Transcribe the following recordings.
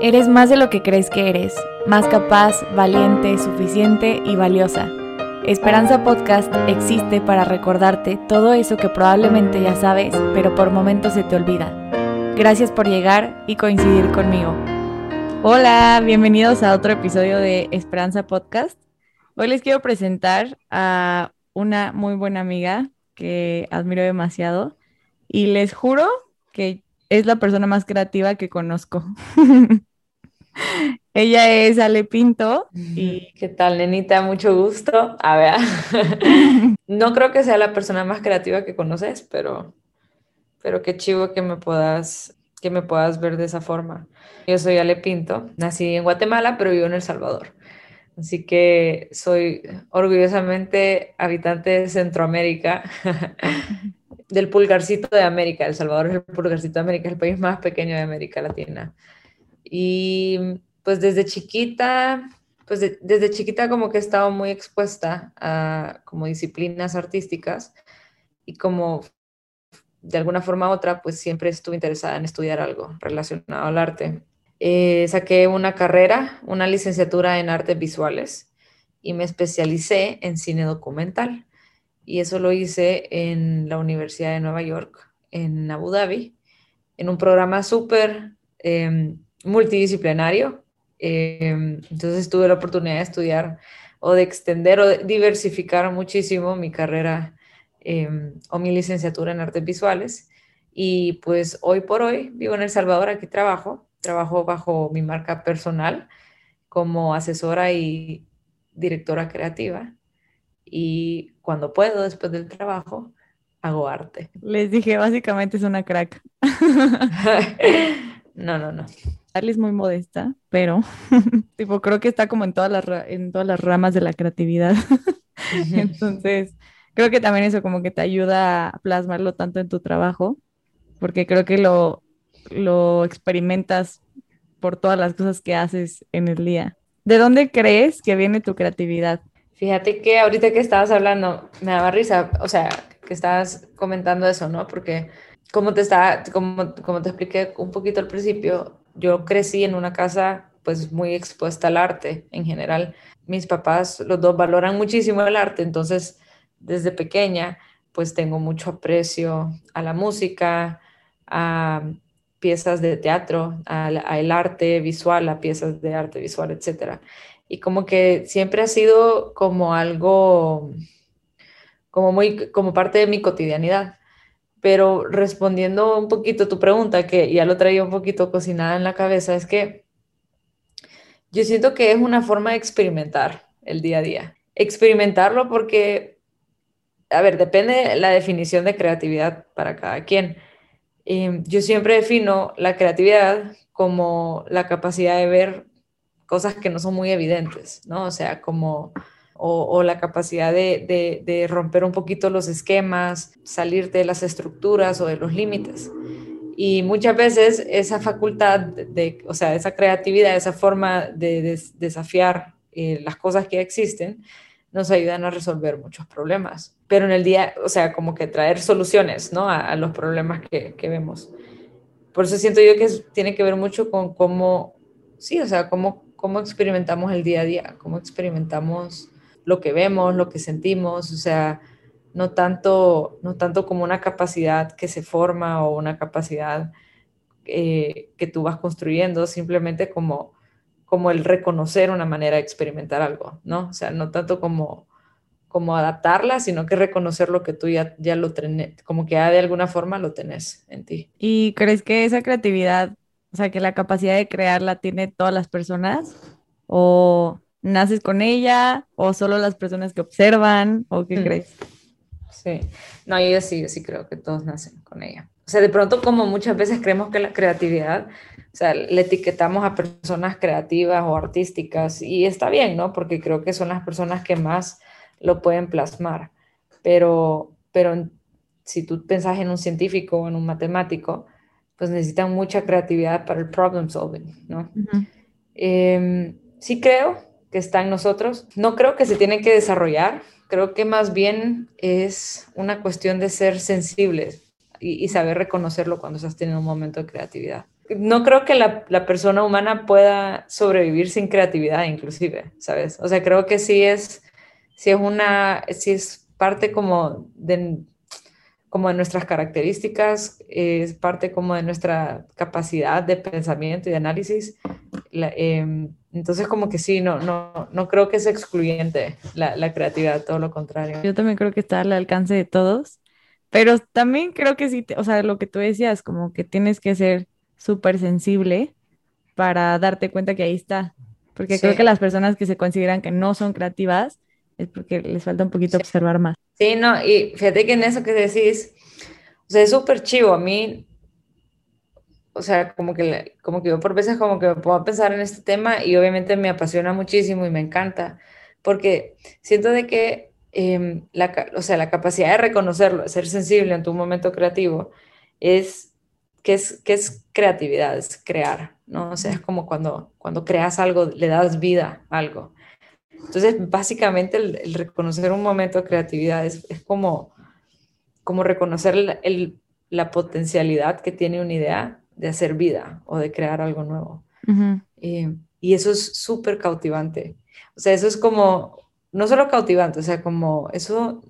Eres más de lo que crees que eres, más capaz, valiente, suficiente y valiosa. Esperanza Podcast existe para recordarte todo eso que probablemente ya sabes, pero por momentos se te olvida. Gracias por llegar y coincidir conmigo. Hola, bienvenidos a otro episodio de Esperanza Podcast. Hoy les quiero presentar a una muy buena amiga que admiro demasiado y les juro que es la persona más creativa que conozco. Ella es Ale Pinto. Y... ¿Qué tal, nenita? Mucho gusto. A ver, no creo que sea la persona más creativa que conoces, pero, pero qué chivo que me puedas que me puedas ver de esa forma. Yo soy Ale Pinto, nací en Guatemala, pero vivo en El Salvador. Así que soy orgullosamente habitante de Centroamérica, del pulgarcito de América. El Salvador es el pulgarcito de América, es el país más pequeño de América Latina. Y pues desde chiquita, pues desde chiquita como que he estado muy expuesta a como disciplinas artísticas y como de alguna forma u otra, pues siempre estuve interesada en estudiar algo relacionado al arte. Eh, saqué una carrera, una licenciatura en artes visuales y me especialicé en cine documental. Y eso lo hice en la Universidad de Nueva York, en Abu Dhabi, en un programa súper em, multidisciplinario. Em, entonces tuve la oportunidad de estudiar o de extender o de diversificar muchísimo mi carrera em, o mi licenciatura en artes visuales. Y pues hoy por hoy vivo en El Salvador, aquí trabajo, trabajo bajo mi marca personal como asesora y directora creativa. Y cuando puedo, después del trabajo, hago arte. Les dije, básicamente es una crack. no, no, no. Charlie es muy modesta, pero tipo, creo que está como en todas las, en todas las ramas de la creatividad. Entonces, creo que también eso como que te ayuda a plasmarlo tanto en tu trabajo, porque creo que lo, lo experimentas por todas las cosas que haces en el día. ¿De dónde crees que viene tu creatividad? Fíjate que ahorita que estabas hablando, me daba risa, o sea, que estabas comentando eso, ¿no? Porque como te, está, como, como te expliqué un poquito al principio, yo crecí en una casa pues muy expuesta al arte en general. Mis papás, los dos valoran muchísimo el arte, entonces desde pequeña pues tengo mucho aprecio a la música, a piezas de teatro, al arte visual, a piezas de arte visual, etc. Y como que siempre ha sido como algo, como muy, como parte de mi cotidianidad. Pero respondiendo un poquito tu pregunta, que ya lo traía un poquito cocinada en la cabeza, es que yo siento que es una forma de experimentar el día a día. Experimentarlo porque, a ver, depende la definición de creatividad para cada quien. Em, yo siempre defino la creatividad como la capacidad de ver cosas que no son muy evidentes, ¿no? O sea, como o, la capacidad de, romper un poquito los esquemas, salirte de las estructuras o de los límites. Y muchas veces esa facultad, de, o sea, esa creatividad, esa forma de, desafiar eh, las cosas que existen, nos ayudan a resolver muchos problemas. Pero en el día, o sea, como que traer soluciones, ¿no? A, los problemas que, que, vemos. Por eso siento yo que tiene que ver mucho con cómo, sí, o sea, cómo, cómo experimentamos el día a día, cómo experimentamos lo que vemos, lo que sentimos, o sea, no tanto, no tanto como una capacidad que se forma o una capacidad eh, que tú vas construyendo, simplemente como, como el reconocer una manera de experimentar algo, ¿no? O sea, no tanto como, como adaptarla, sino que reconocer lo que tú ya, ya lo tenés, como que ya de alguna forma lo tenés en ti. ¿Y crees que esa creatividad, o sea, que la capacidad de crearla tiene todas las personas? ¿O naces con ella o solo las personas que observan o qué mm. crees? Sí, no, yo sí, sí creo que todos nacen con ella. O sea, de pronto como muchas veces creemos que la creatividad, o sea, le etiquetamos a personas creativas o artísticas y está bien, ¿no? Porque creo que son las personas que más lo pueden plasmar. Pero, pero si tú pensás en un científico o en un matemático, pues necesitan mucha creatividad para el problem solving, ¿no? Em, sí creo que está en nosotros. No creo que se tiene que desarrollar, creo que más bien es una cuestión de ser sensibles y, saber reconocerlo cuando estás teniendo un momento de creatividad. no creo que la, la, persona humana pueda sobrevivir sin creatividad, inclusive, ¿sabes? O sea, creo que sí es, sí es una, sí es parte como de, como de nuestras características, es parte como de nuestra capacidad de pensamiento y de análisis. Em, entonces, como que sí, no, no, no creo que es excluyente la, la, creatividad, todo lo contrario. Yo también creo que está al alcance de todos, pero también creo que sí, o sea, lo que tú decías, como que tienes que ser súper sensible para darte cuenta que ahí está. Porque creo que las personas que se consideran que no son creativas es porque les falta un poquito observar más. Sí, no, y fíjate que en eso que decís, o sea, es súper chivo. A mí, o sea, como que, como que yo por veces como que me puedo pensar en este tema y obviamente me apasiona muchísimo y me encanta, porque siento de que, em, la, o sea, la capacidad de reconocerlo, de ser sensible en tu momento creativo, es que es, que es creatividad, es crear, ¿no? O sea, es como cuando, cuando creas algo, le das vida a algo. Entonces, básicamente el, reconocer un momento de creatividad es, es como, como reconocer el, la potencialidad que tiene una idea de hacer vida o de crear algo nuevo. Eh, y eso es súper cautivante. O sea, eso es como, no solo cautivante, o sea, como eso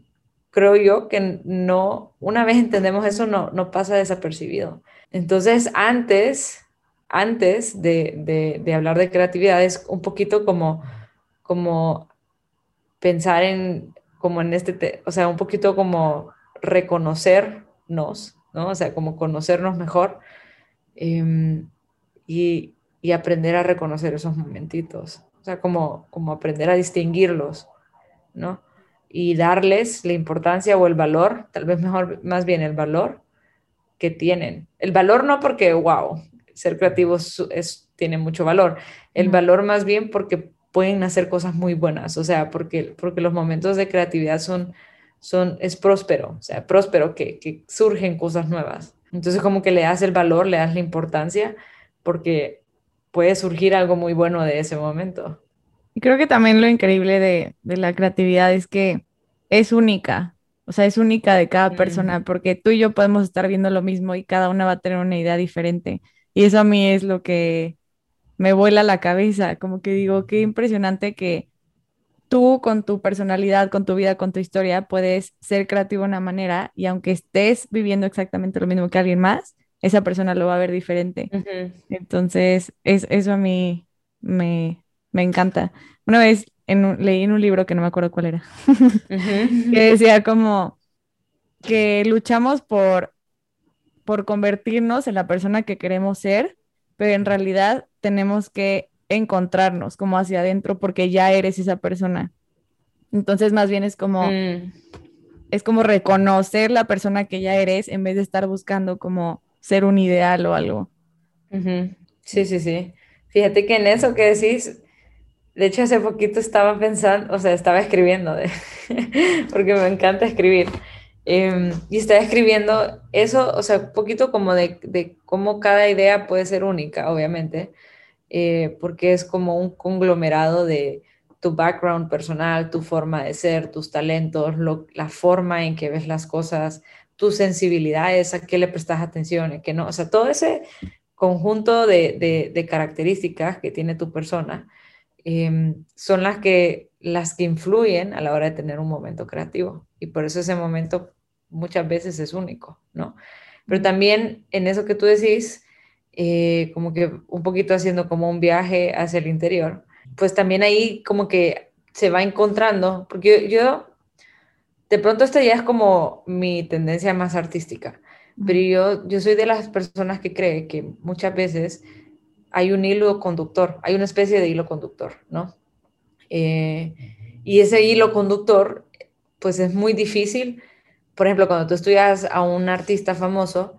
creo yo que no, una vez entendemos eso, no, no pasa desapercibido. Entonces, antes, antes de, de, de hablar de creatividad, es un poquito como como pensar en, como en este, o sea, un poquito como reconocernos, ¿no? O sea, como conocernos mejor em, y, y, aprender a reconocer esos momentitos, o sea, como, como aprender a distinguirlos, ¿no? Y darles la importancia o el valor, tal vez mejor, más bien el valor que tienen. El valor no porque, wow, ser creativo es, tiene mucho valor, el valor más bien porque pueden hacer cosas muy buenas, o sea, porque, porque los momentos de creatividad son, son, es próspero, o sea, próspero que, que surgen cosas nuevas. Entonces como que le das el valor, le das la importancia, porque puede surgir algo muy bueno de ese momento. Y creo que también lo increíble de, de la creatividad es que es única, o sea, es única de cada persona, porque tú y yo podemos estar viendo lo mismo y cada una va a tener una idea diferente. Y eso a mí es lo que me vuela la cabeza, como que digo, qué impresionante que tú con tu personalidad, con tu vida, con tu historia, puedes ser creativo de una manera y aunque estés viviendo exactamente lo mismo que alguien más, esa persona lo va a ver diferente. Entonces, es, eso a mí me, me encanta. Una vez en leí en un libro que no me acuerdo cuál era, que decía como que luchamos por, por convertirnos en la persona que queremos ser, pero en realidad tenemos que encontrarnos como hacia adentro porque ya eres esa persona. Entonces más bien es como mm. es como reconocer la persona que ya eres en vez de estar buscando como ser un ideal o algo. Sí, sí, sí. Fíjate que en eso que decís, de hecho hace poquito estaba pensando, o sea, estaba escribiendo, de, porque me encanta escribir. Em, y estaba escribiendo eso, o sea, un poquito como de, de, cómo cada idea puede ser única, obviamente, eh, porque es como un conglomerado de tu background personal, tu forma de ser, tus talentos, la forma en que ves las cosas, tus sensibilidades, a qué le prestas atención, a qué no, o sea, todo ese conjunto de, de, características que tiene tu persona em, son las que, las que influyen a la hora de tener un momento creativo. Y por eso ese momento muchas veces es único, ¿no? Pero también en eso que tú decís, eh, como que un poquito haciendo como un viaje hacia el interior, pues también ahí como que se va encontrando, porque yo, de pronto esta ya es como mi tendencia más artística, pero yo, yo soy de las personas que cree que muchas veces hay un hilo conductor, hay una especie de hilo conductor, ¿no? Eh, y ese hilo conductor, pues es muy difícil. Por ejemplo, cuando tú estudias a un artista famoso,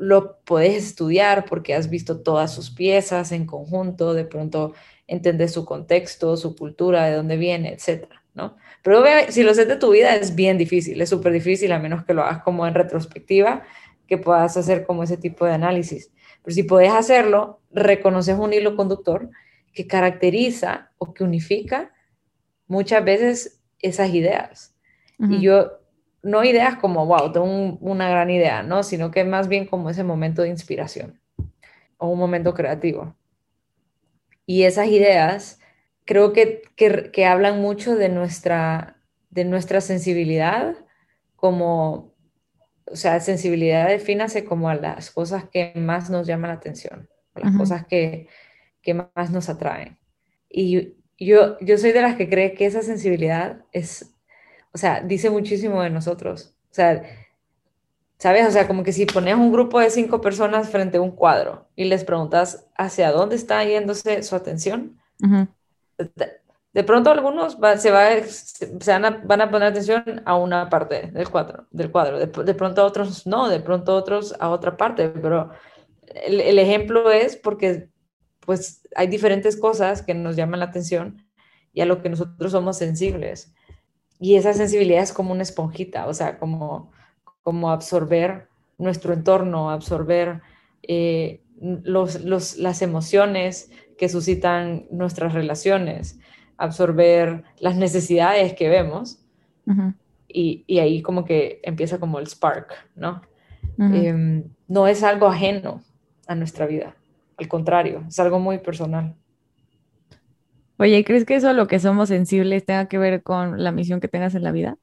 lo puedes estudiar porque has visto todas sus piezas en conjunto, de pronto entiendes su contexto, su cultura, de dónde viene, etcétera, ¿no? Pero si lo sé de tu vida es bien difícil, es súper difícil a menos que lo hagas como en retrospectiva, que puedas hacer como ese tipo de análisis. Pero si puedes hacerlo, reconoces un hilo conductor que caracteriza o que unifica muchas veces esas ideas. Y yo no ideas como, wow, tengo una gran idea, ¿no? Sino que más bien como ese momento de inspiración. o un momento creativo. Y esas ideas creo que, que, hablan mucho de nuestra, de nuestra sensibilidad como, o sea, sensibilidad defínase como a las cosas que más nos llaman la atención, las cosas que, que más nos atraen. Y yo, yo soy de las que cree que esa sensibilidad es, o sea, dice muchísimo de nosotros. O sea, ¿sabes? O sea, como que si pones un grupo de cinco personas frente a un cuadro y les preguntas hacia dónde está yéndose su atención, de, pronto algunos se, va, se van, a, van, a, poner atención a una parte del cuadro, del cuadro. De, de, pronto otros no, de pronto otros a otra parte, pero el, el ejemplo es porque pues hay diferentes cosas que nos llaman la atención y a lo que nosotros somos sensibles. Y esa sensibilidad es como una esponjita, o sea, como como absorber nuestro entorno, absorber eh, los, las emociones que suscitan nuestras relaciones, absorber las necesidades que vemos. y, y, ahí como que empieza como el spark, ¿no? Em, no es algo ajeno a nuestra vida, al contrario, es algo muy personal. Oye, ¿crees que eso lo que somos sensibles tenga que ver con la misión que tengas en la vida?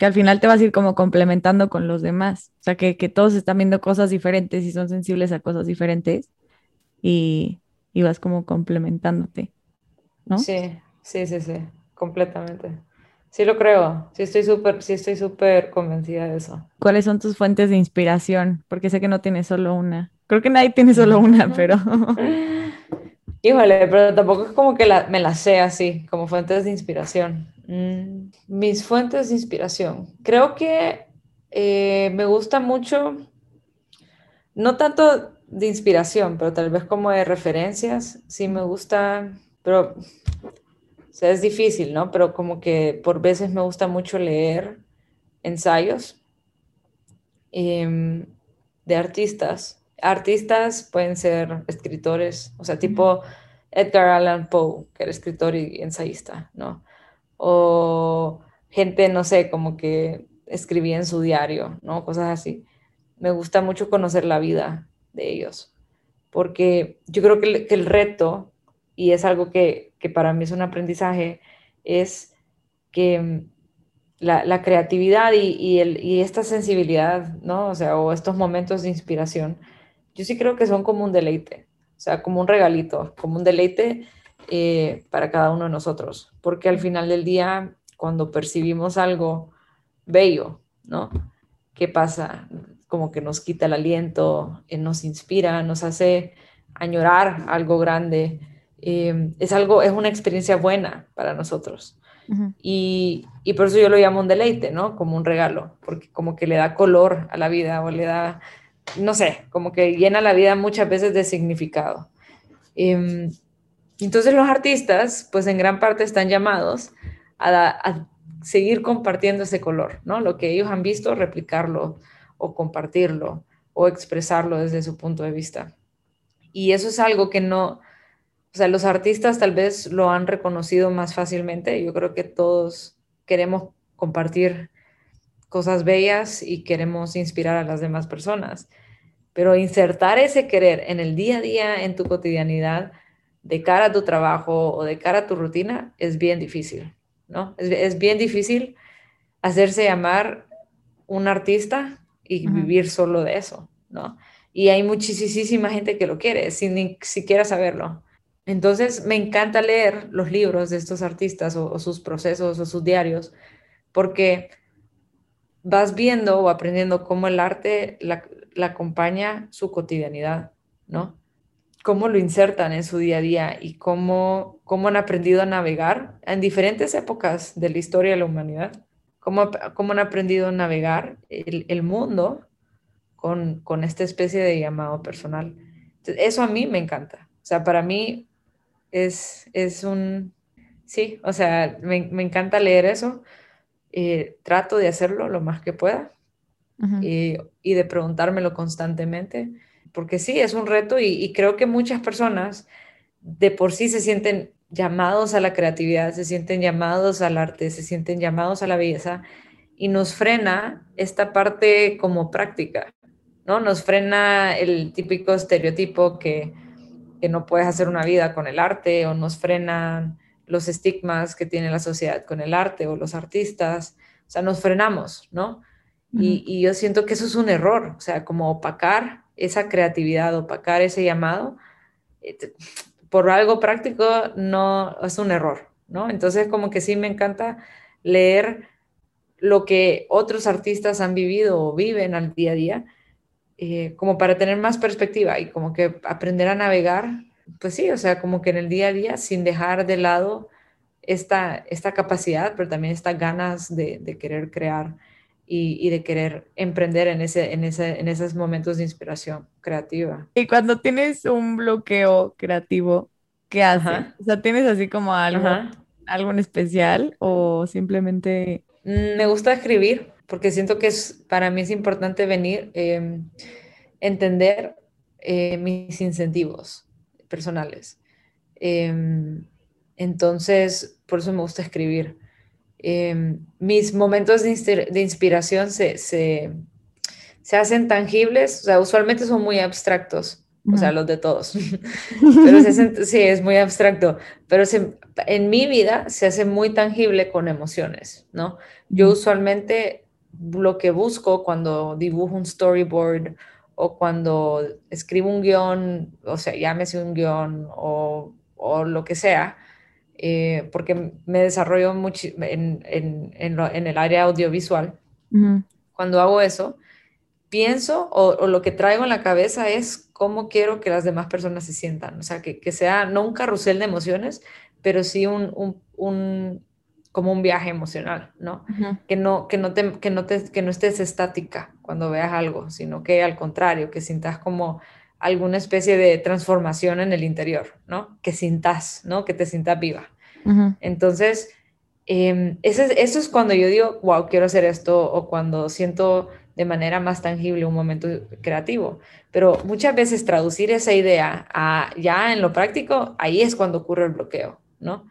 que al final te vas a ir como complementando con los demás. O sea, que, todos están viendo cosas diferentes y son sensibles a cosas diferentes y, vas como complementándote, ¿no? Sí, sí, sí, sí, completamente. Sí lo creo, sí estoy súper, sí estoy súper convencida de eso. ¿Cuáles son tus fuentes de inspiración? Porque sé que no tienes solo una. Creo que nadie tiene solo una, pero... Híjole, pero tampoco es como que me la sé así, como fuentes de inspiración. Mm, mis fuentes de inspiración. Creo que eh, me gusta mucho, no tanto de inspiración, pero tal vez como de referencias. Sí me gusta, pero es difícil, ¿no? Pero como que por veces me gusta mucho leer ensayos em, de artistas. Artistas pueden ser escritores, o sea, tipo Edgar Allan Poe, que era escritor y ensayista, ¿no? o gente, no sé, como que escribía en su diario, ¿no? Cosas así. Me gusta mucho conocer la vida de ellos, porque yo creo que el, reto, y es algo que, para mí es un aprendizaje, es que mm, la, creatividad y, el, y, esta sensibilidad, ¿no? O sea, o estos momentos de inspiración, yo sí creo que son como un deleite, o sea, como un regalito, como un deleite eh, para cada uno de nosotros, porque al final del día, cuando percibimos algo bello, ¿no? ¿Qué pasa? Como que nos quita el aliento, eh, nos inspira, nos hace añorar algo grande. Eh, es algo, es una experiencia buena para nosotros. y, y, por eso yo lo llamo un deleite, ¿no? Como un regalo, porque como que le da color a la vida o le da, no sé, como que llena la vida muchas veces de significado. Em, entonces los artistas, pues en gran parte están llamados a, seguir compartiendo ese color, ¿no? Lo que ellos han visto, replicarlo o compartirlo o expresarlo desde su punto de vista. Y eso es algo que no, o sea, los artistas tal vez lo han reconocido más fácilmente. Yo creo que todos queremos compartir cosas bellas y queremos inspirar a las demás personas. Pero insertar ese querer en el día a día, en tu cotidianidad, de cara a tu trabajo o de cara a tu rutina es bien difícil, ¿no? Es, bien difícil hacerse llamar un artista y vivir solo de eso, ¿no? Y hay muchísima gente que lo quiere sin ni siquiera saberlo. Entonces me encanta leer los libros de estos artistas o, sus procesos o sus diarios porque vas viendo o aprendiendo cómo el arte la acompaña su cotidianidad, ¿no? cómo lo insertan en su día a día y cómo, cómo han aprendido a navegar en diferentes épocas de la historia de la humanidad, cómo, cómo han aprendido a navegar el, mundo con, con, esta especie de llamado personal. eso a mí me encanta. O sea, para mí es, es un... Sí, o sea, me, me encanta leer eso. Eh, trato de hacerlo lo más que pueda y, y de preguntármelo constantemente porque sí, es un reto y, creo que muchas personas de por sí se sienten llamados a la creatividad, se sienten llamados al arte, se sienten llamados a la belleza y nos frena esta parte como práctica, ¿no? Nos frena el típico estereotipo que, que no puedes hacer una vida con el arte o nos frenan los estigmas que tiene la sociedad con el arte o los artistas. O sea, nos frenamos, ¿no? y, yo siento que eso es un error, o sea, como opacar esa creatividad, opacar ese llamado, eh, por algo práctico no es un error, ¿no? Entonces, como que sí me encanta leer lo que otros artistas han vivido o viven al día a día, eh, como para tener más perspectiva y como que aprender a navegar, pues sí, o sea, como que en el día a día sin dejar de lado esta, esta capacidad, pero también estas ganas de, de querer crear y, de querer emprender en, ese, en, ese, en esos momentos de inspiración creativa. Y cuando tienes un bloqueo creativo, ¿qué haces? O sea, ¿tienes así como algo, algo en especial o simplemente Mm, me gusta escribir porque siento que es, para mí es importante venir, eh, entender eh, mis incentivos personales. Em, entonces, por eso me gusta escribir. Em, mis momentos de, de inspiración se, se, se, hacen tangibles, o sea, usualmente son muy abstractos, o sea, los de todos. pero sí, es muy abstracto, pero en mi vida se hace muy tangible con emociones, ¿no? Yo usualmente lo que busco cuando dibujo un storyboard o cuando escribo un guion, o sea, llámese un guion o, o lo que sea, eh, porque me desarrollo mucho en, en, en, el área audiovisual. Cuando hago eso, pienso o, lo que traigo en la cabeza es cómo quiero que las demás personas se sientan. O sea, que, que sea no un carrusel de emociones, pero sí un, un, un como un viaje emocional, ¿no? que, no, que, no te, que, no te, que no estés estática cuando veas algo, sino que al contrario, que sientas como alguna especie de transformación en el interior, ¿no? Que sintas, ¿no? Que te sientas viva. Entonces, eh, eso, es, eso es cuando yo digo, wow, quiero hacer esto, o cuando siento de manera más tangible un momento creativo. Pero muchas veces traducir esa idea a ya en lo práctico, ahí es cuando ocurre el bloqueo, ¿no?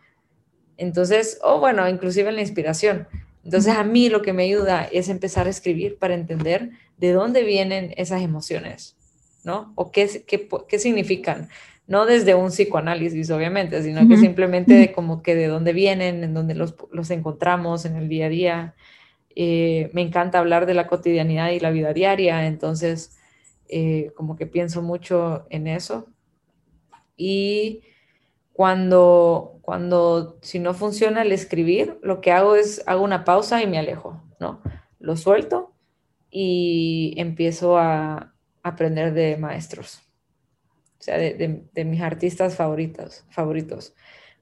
Entonces, o bueno, inclusive en la inspiración. Entonces a mí lo que me ayuda es empezar a escribir para entender de dónde vienen esas emociones, ¿no? O qué, qué, qué significan. No desde un psicoanálisis, obviamente, sino que simplemente de como que de dónde vienen, en dónde los, los encontramos en el día a día. Eh, me encanta hablar de la cotidianidad y la vida diaria, entonces eh, como que pienso mucho en eso. Y cuando, cuando si no funciona el escribir, lo que hago es hago una pausa y me alejo, ¿no? Lo suelto y empiezo a aprender de maestros, o sea, de, de, mis artistas favoritos, favoritos.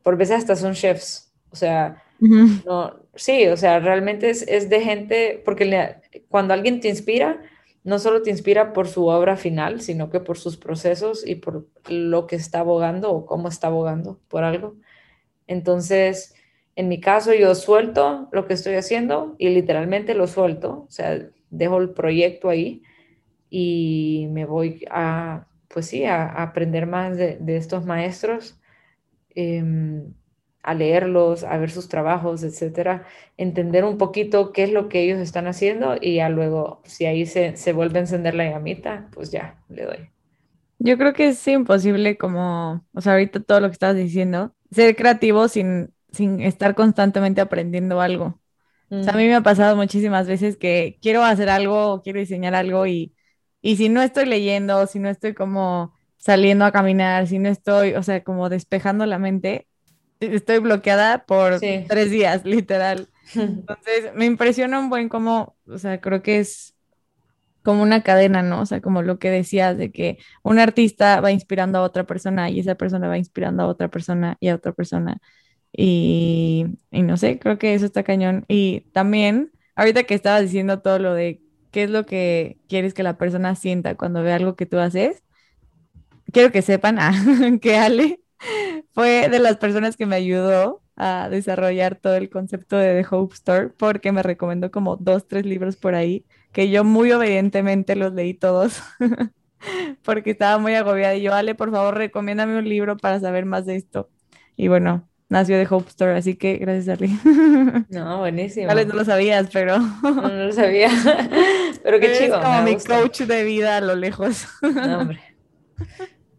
Por veces hasta son chefs, o sea, no, sí, o sea, realmente es, es de gente, porque cuando alguien te inspira, no solo te inspira por su obra final, sino que por sus procesos y por lo que está abogando o cómo está abogando por algo. Entonces, en mi caso, yo suelto lo que estoy haciendo y literalmente lo suelto, o sea, dejo el proyecto ahí y me voy a, pues sí, a, aprender más de, estos maestros. Em, a leerlos, a ver sus trabajos, etcétera, entender un poquito qué es lo que ellos están haciendo y ya luego, si ahí se, se vuelve a encender la llamita, pues ya, le doy. Yo creo que es imposible como, o sea, ahorita todo lo que estabas diciendo, ser creativo sin, sin estar constantemente aprendiendo algo. O sea, a mí mm. me ha pasado muchísimas veces que quiero hacer algo, quiero diseñar algo y, y si no estoy leyendo, si no estoy como saliendo a caminar, si no estoy, o sea, como despejando la mente, estoy bloqueada por tres días, literal. Entonces, me impresiona un buen como, o sea, creo que es como una cadena, ¿no? O sea, como lo que decías de que un artista va inspirando a otra persona y esa persona va inspirando a otra persona y a otra persona. Y, y no sé, creo que eso está cañón. Y también, ahorita que estabas diciendo todo lo de qué es lo que quieres que la persona sienta cuando ve algo que tú haces, quiero que sepan ah, que Ale fue de las personas que me ayudó a desarrollar todo el concepto de The Hope Store porque me recomendó como dos, tres libros por ahí que yo muy obedientemente los leí todos porque estaba muy agobiada y yo, Ale, por favor, recomiéndame un libro para saber más de esto. Y bueno, nació The Hope Store, así que gracias, Ale. No, buenísimo. Tal vez no lo sabías, pero... No, no lo sabía, Pero qué chido. Es como mi coach de vida a lo lejos. No, hombre.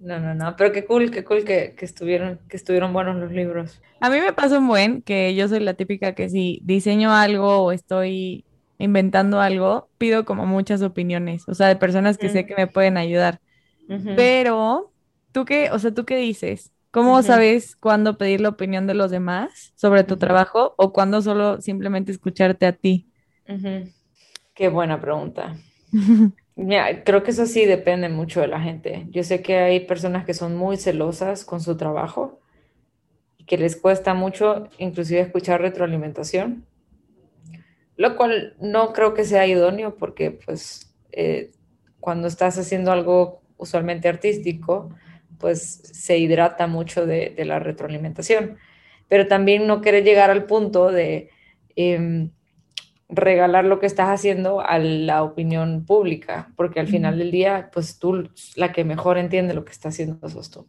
No, no, no, pero qué cool, qué cool que, estuvieron, que estuvieron buenos los libros. A mí me pasa un buen que yo soy la típica que si diseño algo o estoy inventando algo, pido como muchas opiniones, o sea, de personas que sé mm. que me pueden ayudar. Pero, ¿tú qué, o sea, tú qué dices? ¿Cómo sabes cuándo pedir la opinión de los demás sobre tu trabajo o cuándo solo simplemente escucharte a ti? Qué buena pregunta. Mira, creo que eso sí depende mucho de la gente. Yo sé que hay personas que son muy celosas con su trabajo y que les cuesta mucho inclusive escuchar retroalimentación, lo cual no creo que sea idóneo porque pues eh, cuando estás haciendo algo usualmente artístico, pues se hidrata mucho de, la retroalimentación. Pero también no quiere llegar al punto de... Em, regalar lo que estás haciendo a la opinión pública, porque al final del día, pues tú, la que mejor entiende lo que está haciendo sos tú.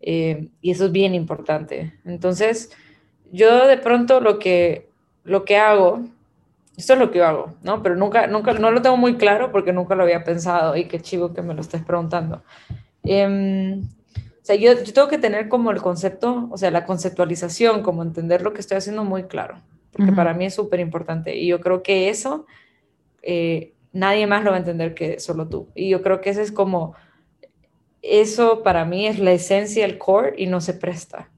Eh, y eso es bien importante. Entonces, yo de pronto lo que, lo que hago, esto es lo que yo hago, ¿no? Pero nunca, nunca, no lo tengo muy claro porque nunca lo había pensado y qué chivo que me lo estés preguntando. Em, o sea, yo, yo tengo que tener como el concepto, o sea, la conceptualización, como entender lo que estoy haciendo muy claro porque para mí es súper importante. Y yo creo que eso eh, nadie más lo va a entender que solo tú. Y yo creo que ese es como, eso para mí es la esencia, el core, y no se presta.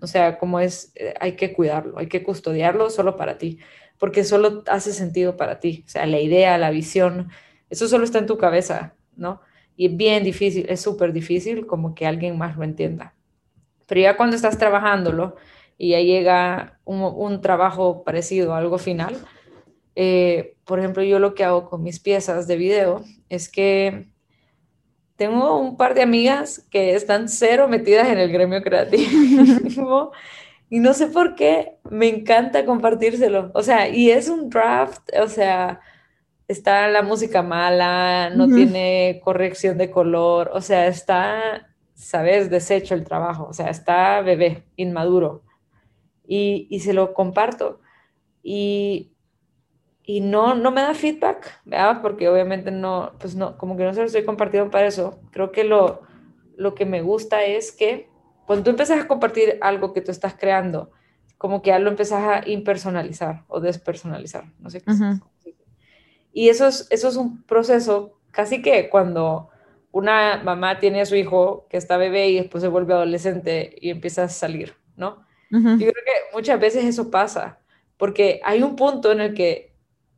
O sea, como es, eh, hay que cuidarlo, hay que custodiarlo solo para ti, porque solo hace sentido para ti. O sea, la idea, la visión, eso solo está en tu cabeza, ¿no? Y es bien difícil, es súper difícil como que alguien más lo entienda. Pero ya cuando estás trabajándolo, y ya llega un, trabajo parecido, algo final. Eh, por ejemplo, yo lo que hago con mis piezas de video es que tengo un par de amigas que están cero metidas en el gremio creativo y no sé por qué me encanta compartírselo. O sea, y es un draft, o sea, está la música mala, no tiene corrección de color, o sea, está, sabes, deshecho el trabajo, o sea, está bebé, inmaduro y, se lo comparto. Y, y no, no me da feedback, ¿verdad? Porque obviamente no, pues no, como que no se lo estoy compartiendo para eso. Creo que lo, lo que me gusta es que cuando tú empiezas a compartir algo que tú estás creando, como que ya lo empiezas a impersonalizar o despersonalizar, no sé qué Y eso es, eso es un proceso casi que cuando una mamá tiene a su hijo que está bebé y después se vuelve adolescente y empieza a salir, ¿no? Yo creo que muchas veces eso pasa, porque hay un punto en el que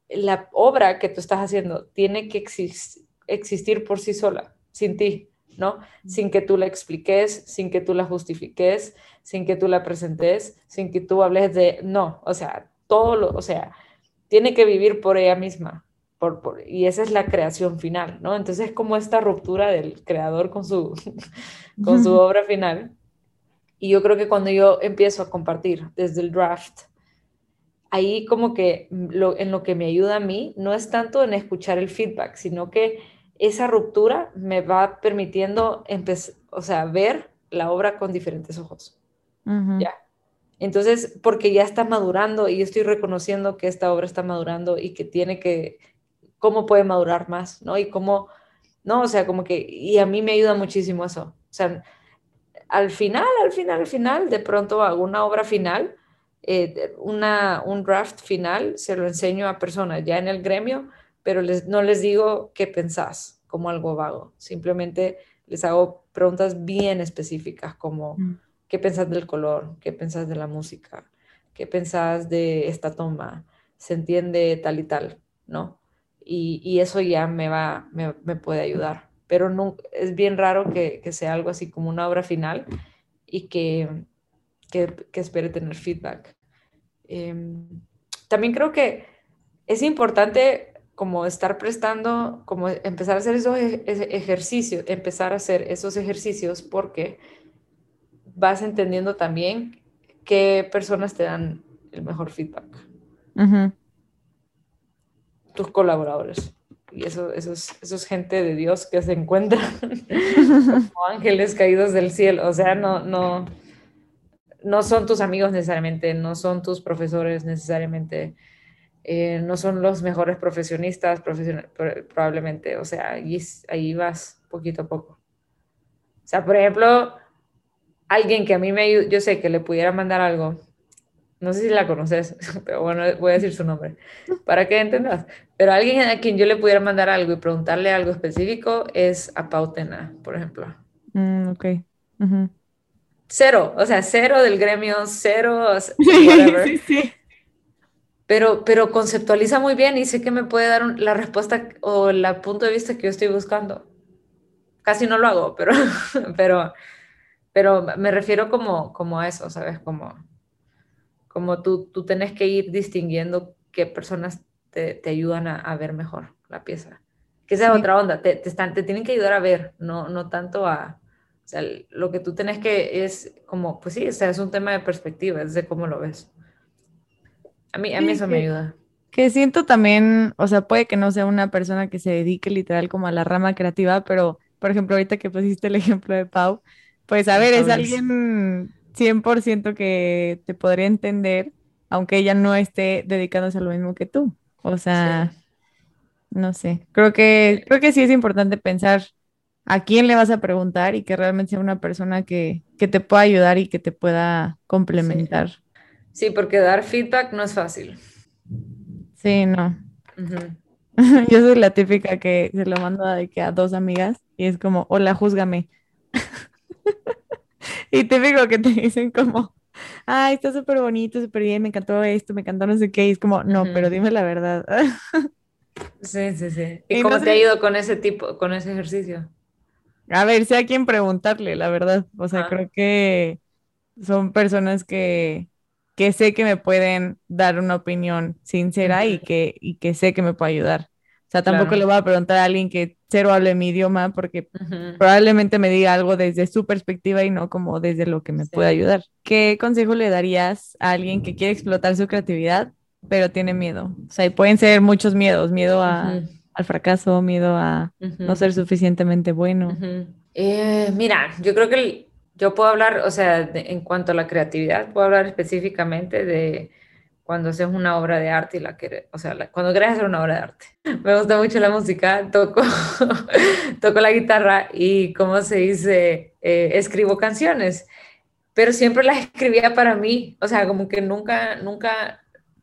la obra que tú estás haciendo tiene que existir por sí sola, sin ti, ¿no? Sin que tú la expliques, sin que tú la justifiques, sin que tú la presentes, sin que tú hables de, no, o sea, todo lo, o sea, tiene que vivir por ella misma. Por, por, y esa es la creación final, ¿no? Entonces es como esta ruptura del creador con su, con su obra final y yo creo que cuando yo empiezo a compartir desde el draft, ahí como que lo, en lo que me ayuda a mí no es tanto en escuchar el feedback, sino que esa ruptura me va permitiendo o sea, ver la obra con diferentes ojos. Ya. Entonces, porque ya está madurando y yo estoy reconociendo que esta obra está madurando y que tiene que, cómo puede madurar más, ¿no? Y cómo, ¿no? O sea, como que, y a mí me ayuda muchísimo eso. O sea, al final, al final, al final, de pronto hago una obra final, eh, una, un draft final, se lo enseño a personas ya en el gremio, pero les, no les digo qué pensás como algo vago, simplemente les hago preguntas bien específicas como mm. qué pensás del color, qué pensás de la música, qué pensás de esta toma, se entiende tal y tal, ¿no? Y, y eso ya me va, me, me puede ayudar pero no, es bien raro que, que, sea algo así como una obra final y que, que, que espere tener feedback. Em, también creo que es importante como estar prestando, como empezar a hacer esos ejercicios, empezar a hacer esos ejercicios porque vas entendiendo también qué personas te dan el mejor feedback. Tus colaboradores y eso, eso, es, eso es gente de Dios que se encuentra como ángeles caídos del cielo. O sea, no, no, no son tus amigos necesariamente, no son tus profesores necesariamente, eh, no son los mejores profesionistas, probablemente, o sea, ahí, ahí vas poquito a poco. O sea, por ejemplo, alguien que a mí me yo sé que le pudiera mandar algo, no sé si la conoces, pero bueno, voy a decir su nombre, para que entendas, pero alguien a quien yo le pudiera mandar algo y preguntarle algo específico es a Pautena, por ejemplo. Mm, ok. Cero, o sea, cero del gremio, cero, whatever. sí, sí. Pero, pero conceptualiza muy bien y sé que me puede dar la respuesta o el punto de vista que yo estoy buscando. Casi no lo hago, pero, pero, pero me refiero como, como a eso, ¿sabes? Como, como tú, tú tenés que ir distinguiendo qué personas te, te ayudan a, a, ver mejor la pieza. Que esa es otra onda, te, te, están, te tienen que ayudar a ver, no, no tanto a, o sea, lo que tú tienes que es como, pues sí, o sea, es un tema de perspectiva, es de cómo lo ves. A mí, a mí eso me ayuda. Que siento también, o sea, puede que no sea una persona que se dedique literal como a la rama creativa, pero, por ejemplo, ahorita que pusiste el ejemplo de Pau, pues a ver, es alguien 100% que te podría entender, aunque ella no esté dedicándose a lo mismo que tú. O sea, no sé, creo que, creo que sí es importante pensar a quién le vas a preguntar y que realmente sea una persona que, te pueda ayudar y que te pueda complementar. Sí. porque dar feedback no es fácil. Sí, no. Yo soy la típica que se lo mando a, que a dos amigas y es como, hola, júzgame. y típico que te dicen como, ay, está súper bonito, súper bien, me encantó esto, me encantó no sé qué, y es como, no, pero dime la verdad. sí, sí, sí. ¿Y, cómo te ha ido con ese tipo, con ese ejercicio? A ver, sé a quién preguntarle, la verdad. O sea, creo que son personas que, que sé que me pueden dar una opinión sincera y, que, y que sé que me puede ayudar. O sea, tampoco le voy a preguntar a alguien que cero hable mi idioma porque probablemente me diga algo desde su perspectiva y no como desde lo que me puede ayudar. ¿Qué consejo le darías a alguien que quiere explotar su creatividad, pero tiene miedo? O sea, y pueden ser muchos miedos, miedo a al fracaso, miedo a no ser suficientemente bueno? Eh, mira, yo creo que yo puedo hablar, o sea, en cuanto a la creatividad, puedo hablar específicamente de cuando haces una obra de arte y la que, o sea, cuando quieres hacer una obra de arte. Me gusta mucho la música, toco, toco la guitarra y, como se dice, eh, escribo canciones, pero siempre las escribía para mí, o sea, como que nunca, nunca,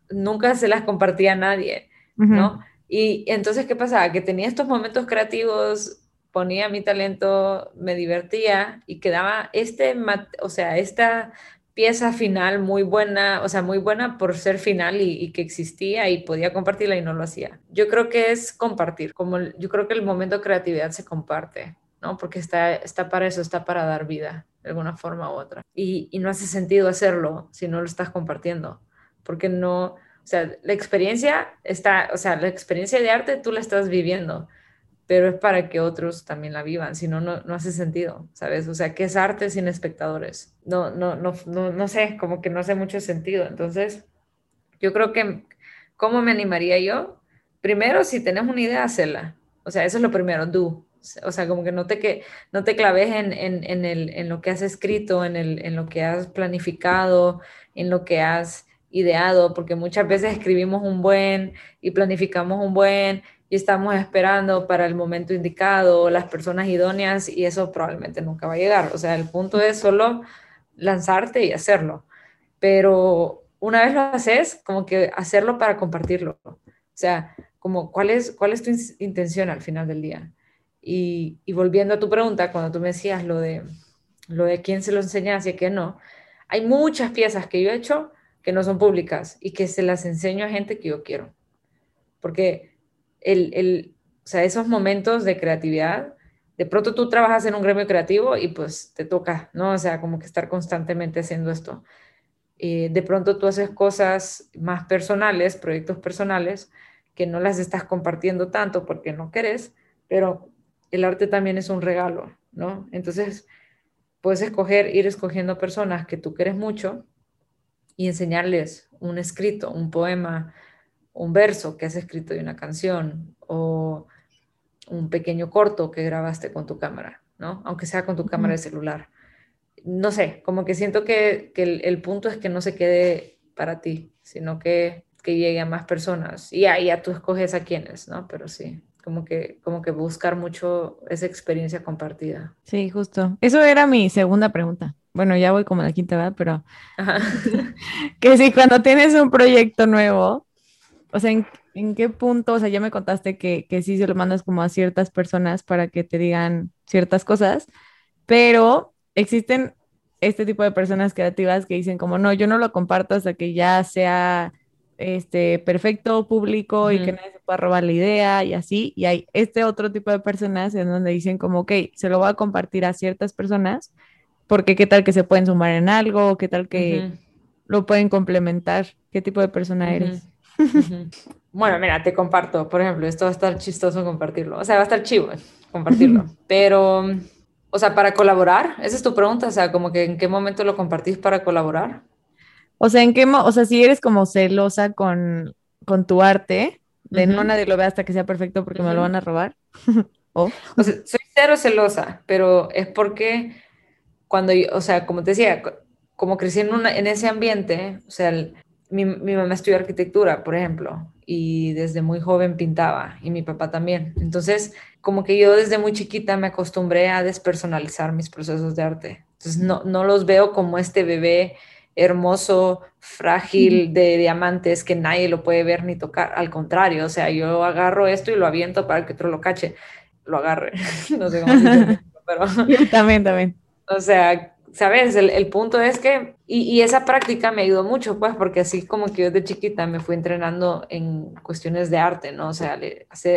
nunca se las compartía a nadie, ¿no? Y entonces, ¿qué pasaba? Que tenía estos momentos creativos, ponía mi talento, me divertía y quedaba este, o sea, esta pieza final muy buena, o sea, muy buena por ser final y, que existía y podía compartirla y no lo hacía. Yo creo que es compartir, como yo creo que el momento de creatividad se comparte, ¿no? Porque está, está para eso, está para dar vida de alguna forma u otra. Y, y no hace sentido hacerlo si no lo estás compartiendo, porque no, o sea, la experiencia está, o sea, la experiencia de arte tú la estás viviendo, pero es para que otros también la vivan, si no, no hace sentido, ¿sabes? O sea, ¿qué es arte sin espectadores? No, no, no, no, no sé, como que no hace mucho sentido. Entonces, yo creo que, ¿cómo me animaría yo? Primero, si tenés una idea, hacerla. O sea, eso es lo primero, do. O sea, como que no te, que, no te claves en, en, en, el, en lo que has escrito, en, el, en lo que has planificado, en lo que has ideado, porque muchas veces escribimos un buen y planificamos un buen y estamos esperando para el momento indicado, las personas idóneas y eso probablemente nunca va a llegar. O sea, el punto es solo lanzarte y hacerlo. Pero una vez lo haces, como que hacerlo para compartirlo. O sea, como cuál es, cuál es tu intención al final del día. Y, y, volviendo a tu pregunta, cuando tú me decías lo de, lo de quién se lo enseñas y quién no, hay muchas piezas que yo he hecho que no son públicas y que se las enseño a gente que yo quiero. Porque el, el, o sea, esos momentos de creatividad, de pronto tú trabajas en un gremio creativo y pues te toca, ¿no? O sea, como que estar constantemente haciendo esto. Eh, de pronto tú haces cosas más personales, proyectos personales, que no las estás compartiendo tanto porque no querés, pero el arte también es un regalo, ¿no? Entonces, puedes escoger, ir escogiendo personas que tú quieres mucho y enseñarles un escrito, un poema, un verso que has escrito de una canción o un pequeño corto que grabaste con tu cámara, ¿no? Aunque sea con tu cámara de celular. No sé, como que siento que, el, punto es que no se quede para ti, sino que, que llegue a más personas. Y ahí ya tú escoges a quiénes, ¿no? Pero sí, como que, como que buscar mucho esa experiencia compartida. Sí, justo. Eso era mi segunda pregunta. Bueno, ya voy como la quinta, ¿verdad? Pero que si cuando tienes un proyecto nuevo, o sea, ¿en, qué punto? O sea, ya me contaste que, que sí se lo mandas como a ciertas personas para que te digan ciertas cosas, pero existen este tipo de personas creativas que dicen como, no, yo no lo comparto hasta que ya sea este, perfecto público y que nadie se pueda robar la idea y así. Y hay este otro tipo de personas en donde dicen como, ok, se lo voy a compartir a ciertas personas porque qué tal que se pueden sumar en algo, qué tal que lo pueden complementar, qué tipo de persona eres. Bueno, mira, te comparto, por ejemplo, esto va a estar chistoso compartirlo, o sea, va a estar chivo compartirlo, pero, o sea, para colaborar, esa es tu pregunta, o sea, como que en qué momento lo compartís para colaborar. O sea, ¿en qué o sea, si eres como celosa con, con tu arte, de no nadie lo ve hasta que sea perfecto porque me lo van a robar. ¿O? sea, soy cero celosa, pero es porque cuando yo, o sea, como te decía, como crecí en, una, en ese ambiente, o sea, mi, mi, mamá estudió arquitectura, por ejemplo, y desde muy joven pintaba, y mi papá también. Entonces, como que yo desde muy chiquita me acostumbré a despersonalizar mis procesos de arte. Entonces, no, no los veo como este bebé hermoso, frágil de diamantes que nadie lo puede ver ni tocar. Al contrario, o sea, yo agarro esto y lo aviento para que otro lo cache, lo agarre. no sé cómo decirlo, pero... también, también. O sea, ¿sabes? El, punto es que, y, esa práctica me ayudó mucho, pues, porque así como que yo de chiquita me fui entrenando en cuestiones de arte, ¿no? O sea,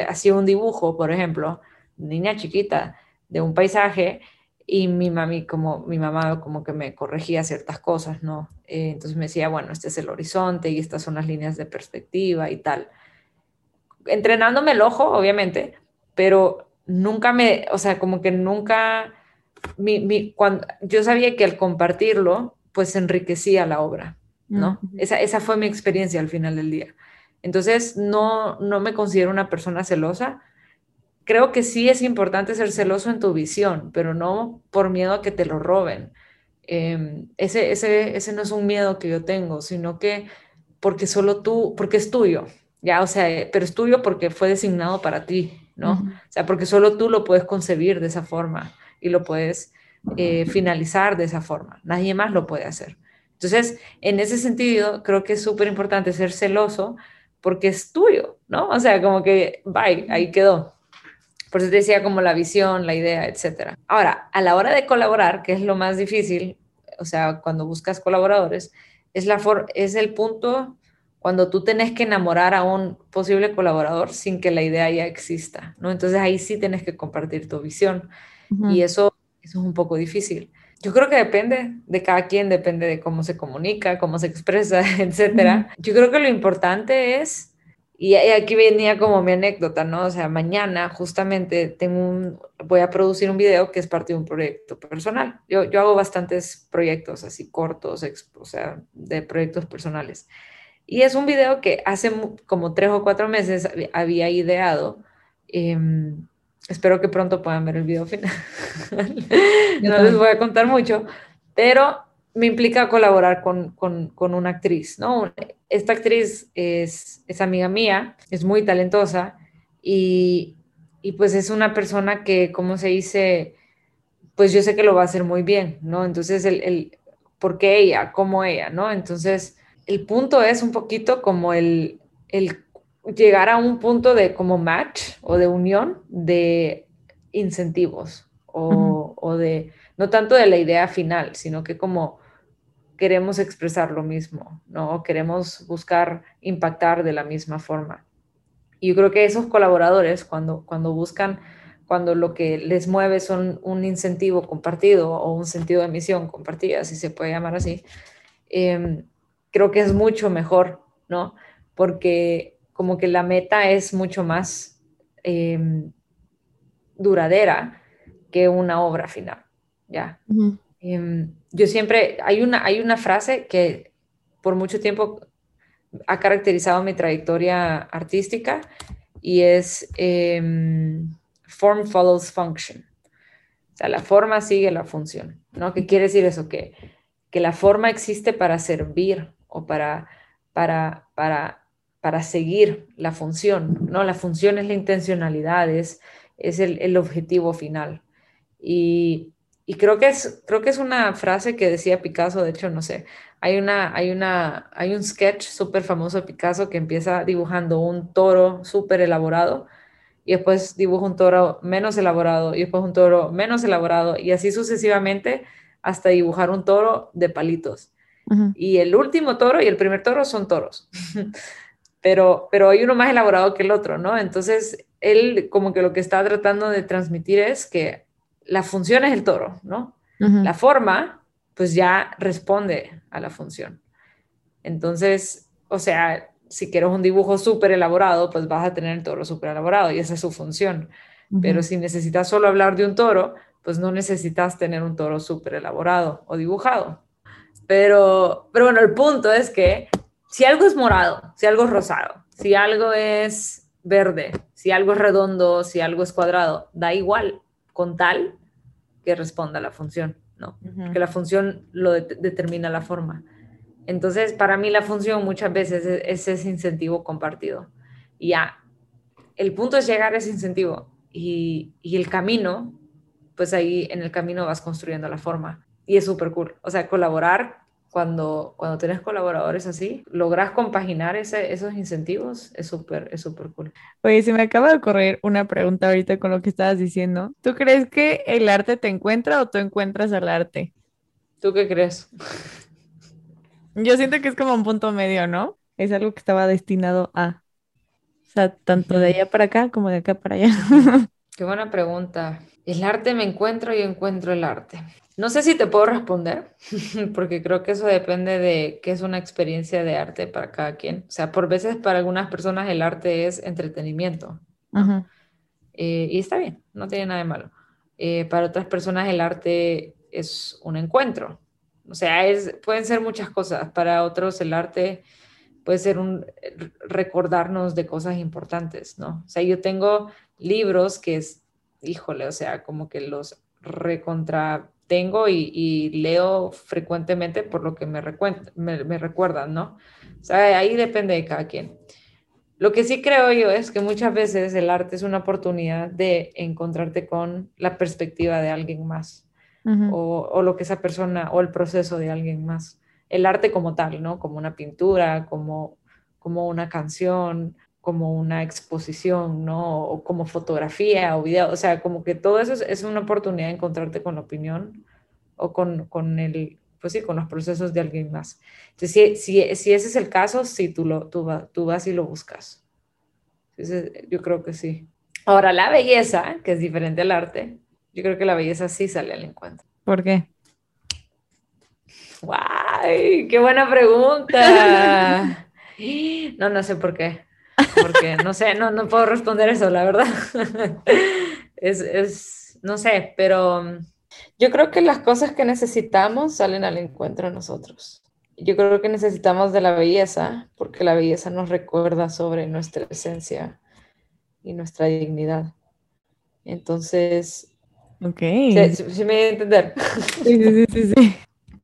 hacía un dibujo, por ejemplo, niña chiquita, de un paisaje, y mi mami como mi mamá como que me corregía ciertas cosas, ¿no? Eh, entonces me decía, bueno, este es el horizonte y estas son las líneas de perspectiva y tal. Entrenándome el ojo, obviamente, pero nunca me, o sea, como que nunca, mi, mi, cuando, yo sabía que al compartirlo, pues enriquecía la obra, ¿no? esa, esa fue mi experiencia al final del día. Entonces, no, no me considero una persona celosa, creo que sí es importante ser celoso en tu visión, pero no por miedo a que te lo roben. Em, ese, ese, ese no es un miedo que yo tengo, sino que porque solo tú, porque es tuyo, ya, o sea, pero es tuyo porque fue designado para ti, ¿no? O sea, porque solo tú lo puedes concebir de esa forma y lo puedes eh, finalizar de esa forma, nadie más lo puede hacer. Entonces, en ese sentido, creo que es súper importante ser celoso porque es tuyo, ¿no? O sea, como que, bye, ahí quedó. Por eso te decía como la visión, la idea, etc. Ahora, a la hora de colaborar, que es lo más difícil, o sea, cuando buscas colaboradores, es, la es el punto cuando tú tenés que enamorar a un posible colaborador sin que la idea ya exista, ¿no? Entonces ahí sí tienes que compartir tu visión y eso, eso es un poco difícil. Yo creo que depende de cada quien, depende de cómo se comunica, cómo se expresa, etc. Yo creo que lo importante es y aquí venía como mi anécdota, ¿no? O sea, mañana justamente tengo un, voy a producir un video que es parte de un proyecto personal. Yo, yo hago bastantes proyectos así cortos, o sea, de proyectos personales. Y es un video que hace como tres o cuatro meses había ideado. Em, espero que pronto puedan ver el video final. no les voy a contar mucho, pero me implica colaborar con, con, con, una actriz, ¿no? Esta actriz es, es amiga mía, es muy talentosa y, y, pues es una persona que, como se dice, pues yo sé que lo va a hacer muy bien, ¿no? Entonces, el, el, ¿por qué ella? ¿Cómo ella? ¿No? Entonces, el punto es un poquito como el, el llegar a un punto de como match o de unión de incentivos o, o de, no tanto de la idea final, sino que como queremos expresar lo mismo, ¿no? Queremos buscar impactar de la misma forma. Y yo creo que esos colaboradores, cuando, cuando buscan, cuando lo que les mueve son un incentivo compartido o un sentido de misión compartida, si se puede llamar así, em, creo que es mucho mejor, ¿no? Porque como que la meta es mucho más em, duradera que una obra final, ¿ya? Em, yo siempre, hay una, hay una frase que por mucho tiempo ha caracterizado mi trayectoria artística y es em, form follows function. O sea, la forma sigue la función, ¿no? ¿Qué quiere decir eso? Que, que la forma existe para servir o para, para, para para seguir la función, ¿no? La función es la intencionalidad, es, es el, el objetivo final. Y, y, creo, que es, creo que es una frase que decía Picasso, de hecho, no sé, hay, una, hay, una, hay un sketch súper famoso de Picasso que empieza dibujando un toro súper elaborado y después dibuja un toro menos elaborado y después un toro menos elaborado y así sucesivamente hasta dibujar un toro de palitos. Y el último toro y el primer toro son toros. pero, pero hay uno más elaborado que el otro, ¿no? Entonces, él como que lo que está tratando de transmitir es que la función es el toro, ¿no? La forma, pues ya responde a la función. Entonces, o sea, si quieres un dibujo súper elaborado, pues vas a tener el toro súper elaborado y esa es su función. Pero si necesitas solo hablar de un toro, pues no necesitas tener un toro súper elaborado o dibujado. Pero, pero bueno, el punto es que si algo es morado, si algo es rosado, si algo es verde, si algo es redondo, si algo es cuadrado, da igual, con tal que responda a la función, ¿no? Que la función lo determina la forma. Entonces, para mí la función muchas veces es, ese incentivo compartido. Y ya, el punto es llegar a ese incentivo y, y el camino, pues ahí en el camino vas construyendo la forma. Y es súper cool. O sea, colaborar cuando, cuando tienes colaboradores así, logras compaginar ese, esos incentivos, es súper, es súper cool. Oye, se me acaba de ocurrir una pregunta ahorita con lo que estabas diciendo. ¿Tú crees que el arte te encuentra o tú encuentras al arte? ¿Tú qué crees? Yo siento que es como un punto medio, ¿no? Es algo que estaba destinado a. O sea, tanto de allá para acá como de acá para allá. Qué buena pregunta. El arte me encuentro y encuentro el arte. No sé si te puedo responder, porque creo que eso depende de qué es una experiencia de arte para cada quien. O sea, por veces para algunas personas el arte es entretenimiento. Eh, y está bien, no tiene nada de malo. Eh, para otras personas el arte es un encuentro, o sea, es, pueden ser muchas cosas. Para otros el arte puede ser un recordarnos de cosas importantes, ¿no? O sea, yo tengo libros que es, híjole, o sea, como que los recontra tengo y, leo frecuentemente por lo que me, me, recuerdan, ¿no? O sea, ahí depende de cada quien. Lo que sí creo yo es que muchas veces el arte es una oportunidad de encontrarte con la perspectiva de alguien más o, lo que esa persona o el proceso de alguien más. El arte como tal, ¿no? Como una pintura, como, como una canción, como una exposición, ¿no? O como fotografía o video. O sea, como que todo eso es, una oportunidad de encontrarte con la opinión o con, con el, pues sí, con los procesos de alguien más. Entonces, si, si, si ese es el caso, sí, tú, lo, tú, tú vas y lo buscas. yo creo que sí. Ahora, la belleza, que es diferente al arte, yo creo que la belleza sí sale al encuentro. ¿Por qué? ¡Guay! ¡Qué buena pregunta! No, no sé por qué. Porque no sé, no, no puedo responder eso, la verdad. Es, es, no sé, pero um, yo creo que las cosas que necesitamos salen al encuentro de nosotros. Yo creo que necesitamos de la belleza, porque la belleza nos recuerda sobre nuestra esencia y nuestra dignidad. Entonces, Ok. Sí, me voy a entender. Sí, sí, sí, sí,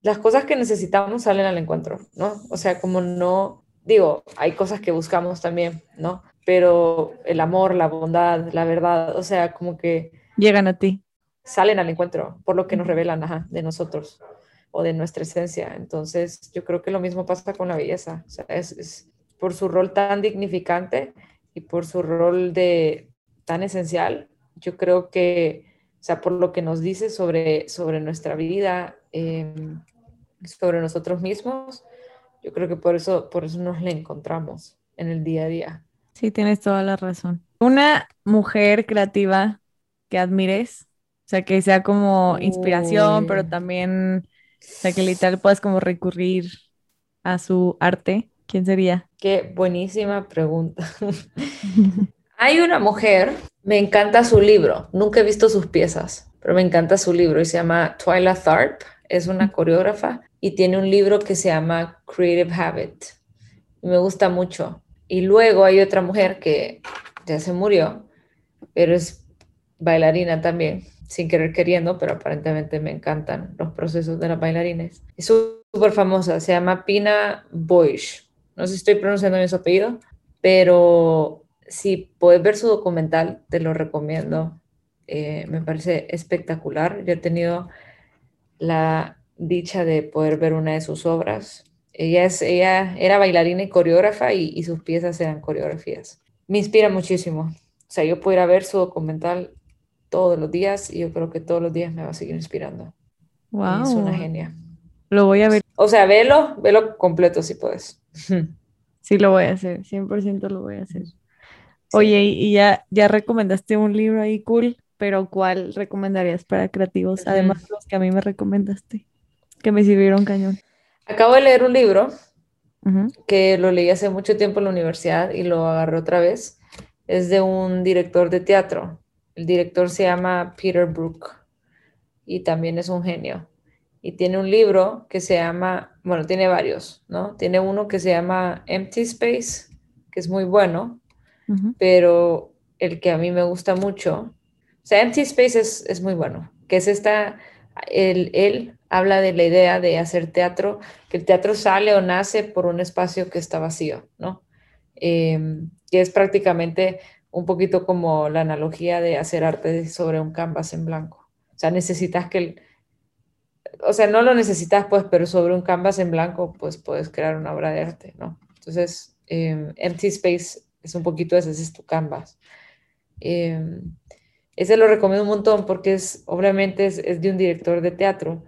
Las cosas que necesitamos salen al encuentro, ¿no? O sea, como no, digo, hay cosas que buscamos también, ¿no? Pero el amor, la bondad, la verdad, o sea, como que... Llegan a ti. Salen al encuentro por lo que nos revelan ajá, de nosotros o de nuestra esencia. Entonces, yo creo que lo mismo pasa con la belleza. O sea, es, es por su rol tan dignificante y por su rol de tan esencial, yo creo que o sea, por lo que nos dice sobre, sobre nuestra vida, em, sobre nosotros mismos, yo creo que por eso, por eso nos la encontramos en el día a día. Sí, tienes toda la razón. Una mujer creativa que admires, o sea, que sea como inspiración, pero también, o sea, que literal puedas como recurrir a su arte, ¿quién sería? Qué buenísima pregunta. Hay una mujer me encanta su libro, nunca he visto sus piezas, pero me encanta su libro y se llama Twyla Tharp, es una coreógrafa y tiene un libro que se llama Creative Habit. me gusta mucho. Y luego hay otra mujer que ya se murió, pero es bailarina también, sin querer queriendo, pero aparentemente me encantan los procesos de las bailarines. Es súper famosa, se llama Pina Boish. No sé si estoy pronunciando bien su apellido, pero si puedes ver su documental, te lo recomiendo. Eh, me parece espectacular. Yo he tenido la dicha de poder ver una de sus obras. Ella, es, ella era bailarina y coreógrafa y, sus piezas eran coreografías. Me inspira muchísimo. O sea, yo puedo ir a ver su documental todos los días y yo creo que todos los días me va a seguir inspirando. Wow. es una genia. Lo voy a ver. O sea, velo, velo completo si puedes. Sí, lo voy a hacer, 100% lo voy a hacer. Oye, y ya, ya recomendaste un libro ahí cool, pero ¿cuál recomendarías para creativos? Además de los que a mí me recomendaste, que me sirvieron cañón. Acabo de leer un libro que lo leí hace mucho tiempo en la universidad y lo agarré otra vez. Es de un director de teatro. El director se llama Peter Brook y también es un genio y tiene un libro que se llama, bueno, tiene varios, ¿no? Tiene uno que se llama Empty Space, que es muy bueno, pero el que a mí me gusta mucho, o sea, Empty Space es, muy bueno, que es esta, él, él, habla de la idea de hacer teatro, que el teatro sale o nace por un espacio que está vacío, ¿no? Em, que es prácticamente un poquito como la analogía de hacer arte sobre un canvas en blanco. O sea, necesitas que el, o sea, no lo necesitas, pues, pero sobre un canvas en blanco, pues puedes crear una obra de arte, ¿no? Entonces, em, Empty Space es un poquito ese, ese es tu canvas. Em, ese lo recomiendo un montón porque es, obviamente, es, es, de un director de teatro,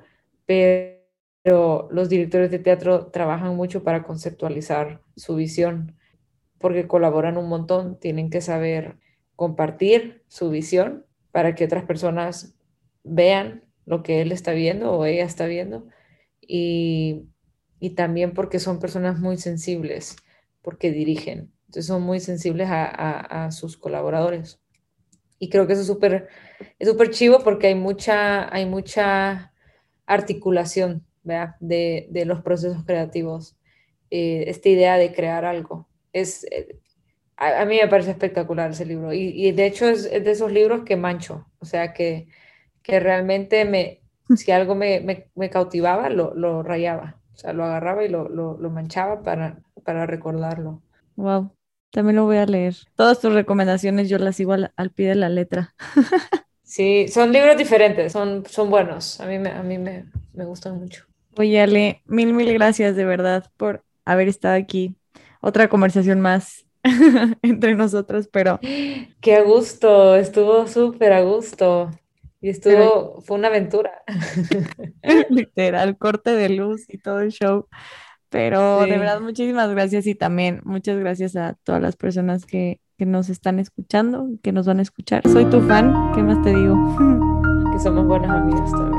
pero los directores de teatro trabajan mucho para conceptualizar su visión, porque colaboran un montón, tienen que saber compartir su visión para que otras personas vean lo que él está viendo o ella está viendo y, también porque son personas muy sensibles, porque dirigen, entonces son muy sensibles a, sus colaboradores. Y creo que eso es súper es súper chivo porque hay mucha, hay mucha articulación De, de, los procesos creativos. Eh, esta idea de crear algo. Es, eh, a, mí me parece espectacular ese libro. Y, y de hecho es, es, de esos libros que mancho. O sea, que, que realmente me, si algo me, me, cautivaba, lo, lo, rayaba. O sea, lo agarraba y lo, lo, lo manchaba para, para recordarlo. Wow, también lo voy a leer. Todas tus recomendaciones yo las sigo al, pie de la letra. sí, son libros diferentes, son, son buenos. A mí, me, a mí me, me gustan mucho. Oye, Ale, mil, mil gracias de verdad por haber estado aquí. Otra conversación más entre nosotros, pero... Qué a gusto, estuvo súper a gusto. Y estuvo, fue una aventura. Literal, corte de luz y todo el show. Pero de verdad, muchísimas gracias y también muchas gracias a todas las personas que, que nos están escuchando, que nos van a escuchar. Soy tu fan, ¿qué más te digo? que somos buenas amigas también.